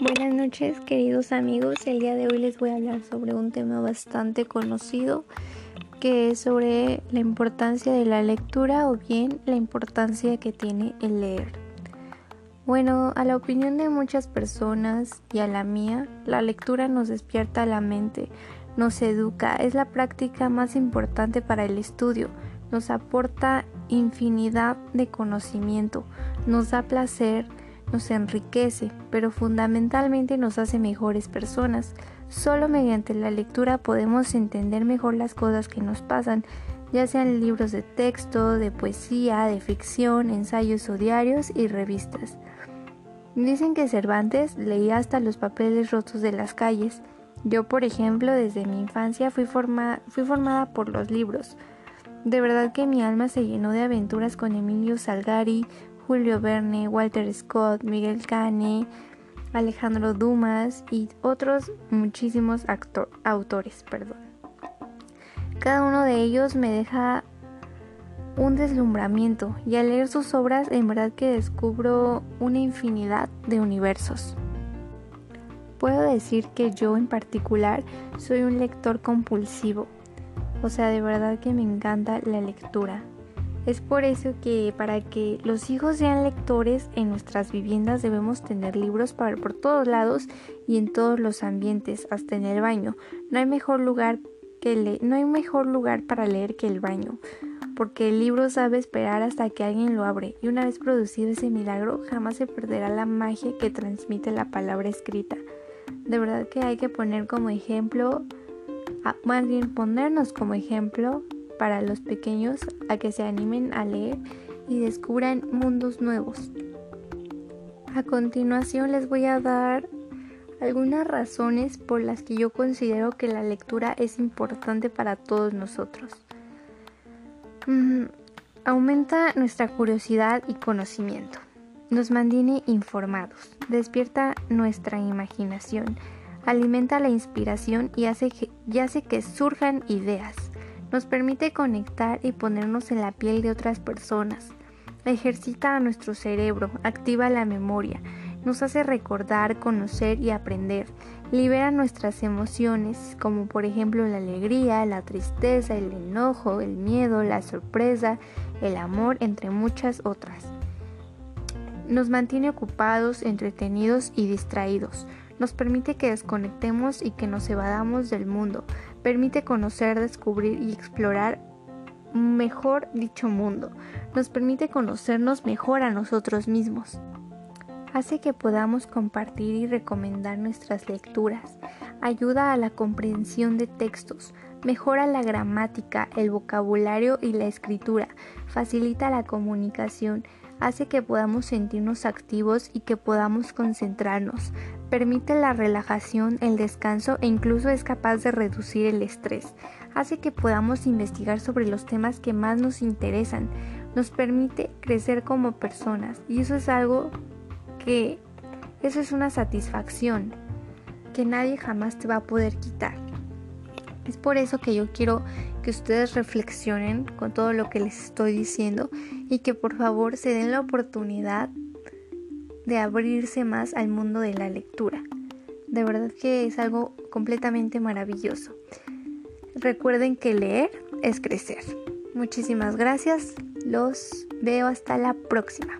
Buenas noches queridos amigos, el día de hoy les voy a hablar sobre un tema bastante conocido que es sobre la importancia de la lectura o bien la importancia que tiene el leer. Bueno, a la opinión de muchas personas y a la mía, la lectura nos despierta la mente, nos educa, es la práctica más importante para el estudio, nos aporta infinidad de conocimiento, nos da placer, nos enriquece, pero fundamentalmente nos hace mejores personas. Solo mediante la lectura podemos entender mejor las cosas que nos pasan, ya sean libros de texto, de poesía, de ficción, ensayos o diarios y revistas. Dicen que Cervantes leía hasta los papeles rotos de las calles. Yo, por ejemplo, desde mi infancia fui, fui formada por los libros. De verdad que mi alma se llenó de aventuras con Emilio Salgari, Julio Verne, Walter Scott, Miguel Cane, Alejandro Dumas y otros muchísimos autores. Perdón. Cada uno de ellos me deja un deslumbramiento y al leer sus obras en verdad que descubro una infinidad de universos. Puedo decir que yo en particular soy un lector compulsivo, o sea, de verdad que me encanta la lectura. Es por eso que para que los hijos sean lectores en nuestras viviendas debemos tener libros para, por todos lados y en todos los ambientes, hasta en el baño. No hay mejor lugar que no hay mejor lugar para leer que el baño, porque el libro sabe esperar hasta que alguien lo abre y una vez producido ese milagro jamás se perderá la magia que transmite la palabra escrita. De verdad que hay que poner como ejemplo, más bien ponernos como ejemplo para los pequeños a que se animen a leer y descubran mundos nuevos. A continuación les voy a dar algunas razones por las que yo considero que la lectura es importante para todos nosotros. Mm, aumenta nuestra curiosidad y conocimiento. Nos mantiene informados, despierta nuestra imaginación, alimenta la inspiración y hace y hace que surjan ideas nos permite conectar y ponernos en la piel de otras personas. Ejercita a nuestro cerebro, activa la memoria, nos hace recordar, conocer y aprender. Libera nuestras emociones, como por ejemplo la alegría, la tristeza, el enojo, el miedo, la sorpresa, el amor, entre muchas otras. Nos mantiene ocupados, entretenidos y distraídos. Nos permite que desconectemos y que nos evadamos del mundo permite conocer, descubrir y explorar mejor dicho mundo, nos permite conocernos mejor a nosotros mismos. Hace que podamos compartir y recomendar nuestras lecturas, ayuda a la comprensión de textos, mejora la gramática, el vocabulario y la escritura, facilita la comunicación, hace que podamos sentirnos activos y que podamos concentrarnos, permite la relajación, el descanso e incluso es capaz de reducir el estrés, hace que podamos investigar sobre los temas que más nos interesan, nos permite crecer como personas y eso es algo que, eso es una satisfacción que nadie jamás te va a poder quitar. Es por eso que yo quiero que ustedes reflexionen con todo lo que les estoy diciendo y que por favor se den la oportunidad de abrirse más al mundo de la lectura. De verdad que es algo completamente maravilloso. Recuerden que leer es crecer. Muchísimas gracias. Los veo hasta la próxima.